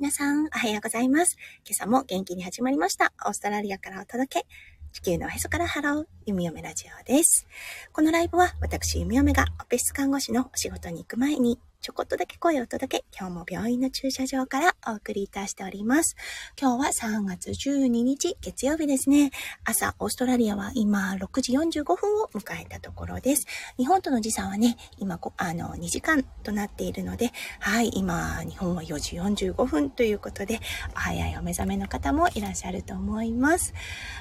皆さん、おはようございます。今朝も元気に始まりました。オーストラリアからお届け。地球のおへそからハロー、弓嫁ラジオです。このライブは私弓嫁がオペ室看護師のお仕事に行く前にちょこっとだけ声を届け、今日も病院の駐車場からお送りいたしております。今日は3月12日月曜日ですね。朝、オーストラリアは今6時45分を迎えたところです。日本との時差はね、今、あの、2時間となっているので、はい、今、日本は4時45分ということで、お早いお目覚めの方もいらっしゃると思います。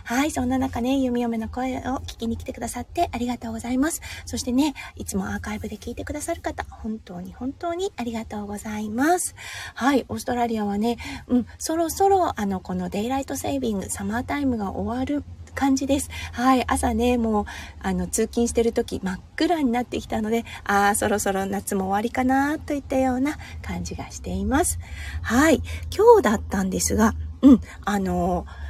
はい、そんな中ね、弓嫁の声を聞きに来てくださってありがとうございます。そしてね、いつもアーカイブで聞いてくださる方、本当に本本当にありがとうございます。はい、オーストラリアはね、うん、そろそろあの、このデイライトセービング、サマータイムが終わる感じです。はい。朝ね、もう、あの、通勤してる時、真っ暗になってきたので、ああ、そろそろ夏も終わりかな、といったような感じがしています。はい。今日だったんですが、うん、あのー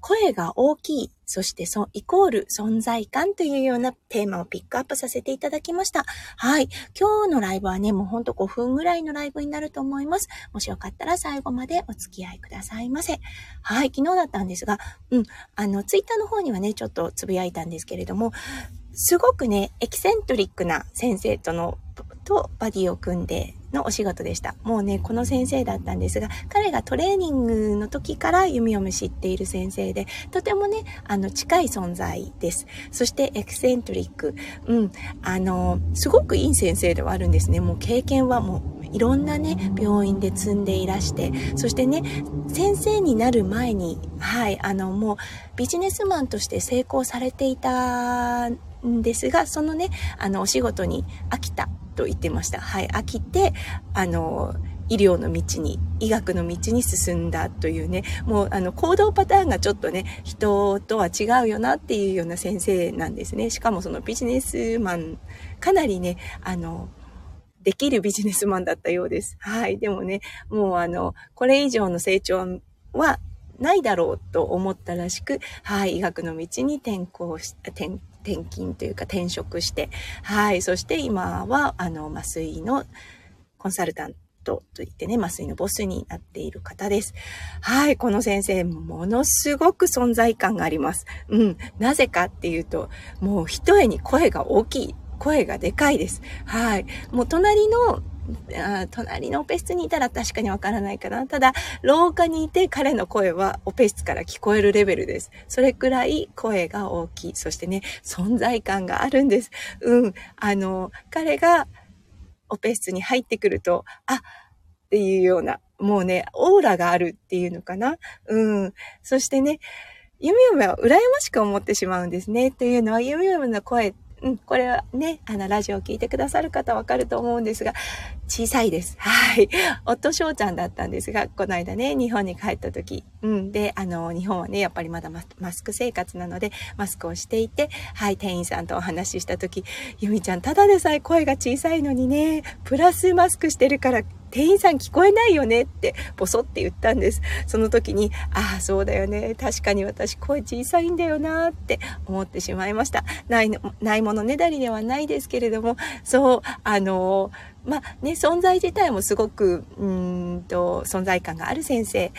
声が大きい、そしてそ、イコール存在感というようなテーマをピックアップさせていただきました。はい。今日のライブはね、もうほんと5分ぐらいのライブになると思います。もしよかったら最後までお付き合いくださいませ。はい。昨日だったんですが、うん。あの、ツイッターの方にはね、ちょっとつぶやいたんですけれども、すごくね、エキセントリックな先生との、とバディを組んでのお仕事でした。もうね、この先生だったんですが、彼がトレーニングの時から弓を知っている先生で、とてもね、あの、近い存在です。そしてエクセントリック。うん、あの、すごくいい先生ではあるんですね。もう経験はもういろんなね、病院で積んでいらして、そしてね、先生になる前に、はい、あの、もうビジネスマンとして成功されていたんですが、そのね、あの、お仕事に飽きたと言ってました。はい、飽きて、あの、医療の道に、医学の道に進んだというね、もうあの行動パターンがちょっとね、人とは違うよなっていうような先生なんですね。しかもそのビジネスマン、かなりね、あの、できるビジネスマンだったようです。はい。でもね、もうあの、これ以上の成長はないだろうと思ったらしく、はい、医学の道に転校し、転転勤というか転職して、はい。そして今は、あの、麻酔のコンサルタントといってね、麻酔のボスになっている方です。はい。この先生、ものすごく存在感があります。うん。なぜかっていうと、もう一重に声が大きい。声がでかいです。はい。もう隣のあ隣のオペ室にいたら確かにわからないかな。ただ、廊下にいて彼の声はオペ室から聞こえるレベルです。それくらい声が大きい。そしてね、存在感があるんです。うん。あの、彼がオペ室に入ってくると、あ、っていうような、もうね、オーラがあるっていうのかな。うん。そしてね、ゆみゆみは羨ましく思ってしまうんですね。というのは、ゆみゆみの声うん、これはね、あの、ラジオを聞いてくださる方わかると思うんですが、小さいです。はい。夫翔ちゃんだったんですが、この間ね、日本に帰った時、うん、で、あの、日本はね、やっぱりまだマスク生活なので、マスクをしていて、はい、店員さんとお話しした時、ゆみちゃん、ただでさえ声が小さいのにね、プラスマスクしてるから店員さん聞こえないよねってボソって言ったんです。その時に、ああ、そうだよね。確かに私声小さいんだよなって思ってしまいました。ないの、ないものねだりではないですけれども、そう、あの、まあね、存在自体もすごく、うんと、存在感がある先生。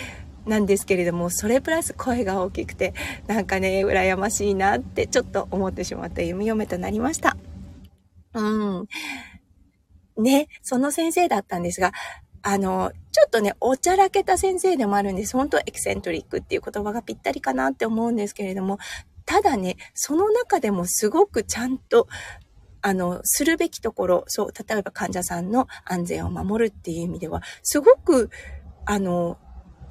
なんですけれども、それプラス声が大きくて、なんかね、羨ましいなってちょっと思ってしまった弓嫁となりました。うん。ね、その先生だったんですが、あの、ちょっとね、おちゃらけた先生でもあるんです。本当エキセントリックっていう言葉がぴったりかなって思うんですけれども、ただね、その中でもすごくちゃんと、あの、するべきところ、そう、例えば患者さんの安全を守るっていう意味では、すごく、あの、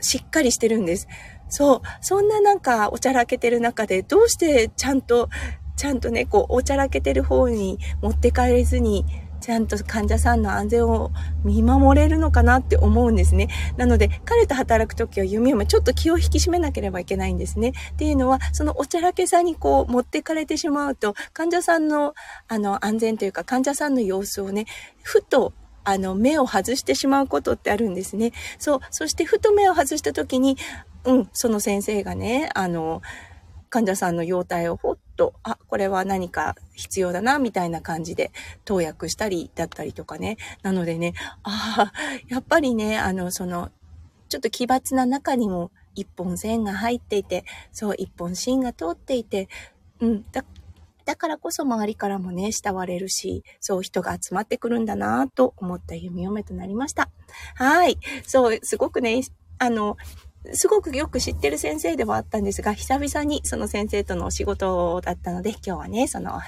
しっかりしてるんです。そう、そんななんかおちゃらけてる中で、どうしてちゃんと、ちゃんとね、こう、おちゃらけてる方に持って帰れずに、ちゃんと患者さんの安全を見守れるのかなって思うんですね。なので、彼と働くときは弓嫁ちょっと気を引き締めなければいけないんですね。っていうのは、そのおちゃらけさにこう持ってかれてしまうと、患者さんのあの安全というか患者さんの様子をね、ふとあの、目を外してしまうことってあるんですね。そう。そして、ふと目を外した時に、うん、その先生がね、あの、患者さんの容体をほっと、あ、これは何か必要だな、みたいな感じで投薬したりだったりとかね。なのでね、ああ、やっぱりね、あの、その、ちょっと奇抜な中にも一本線が入っていて、そう、一本芯が通っていて、うん、だ、だからこそ周りからもね、慕われるし、そう人が集まってくるんだなと思った弓嫁となりました。はい。そう、すごくね、あの、すごくよく知ってる先生ではあったんですが、久々にその先生とのお仕事だったので、今日はね、そのお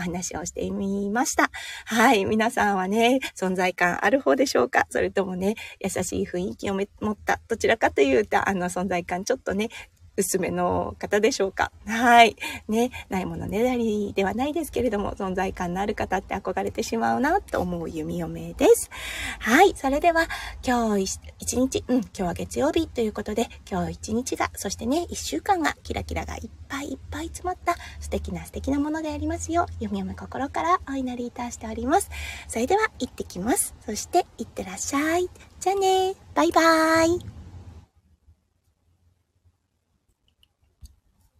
話をしてみました。はい。皆さんはね、存在感ある方でしょうか？それともね、優しい雰囲気を持った、どちらかというと、あの存在感ちょっとね、薄めの方でしょうか？はい。ね、ないものねだりではないですけれども、存在感のある方って憧れてしまうなと思う弓嫁です。はい。それでは、今日一日、うん、今日は月曜日ということで、今日一日が、そしてね、一週間がキラキラがいっぱいいっぱい詰まった素敵な素敵なものでありますよう、弓嫁心からお祈りいたしております。それでは、行ってきます。そして、行ってらっしゃい。じゃあねバイバーイ。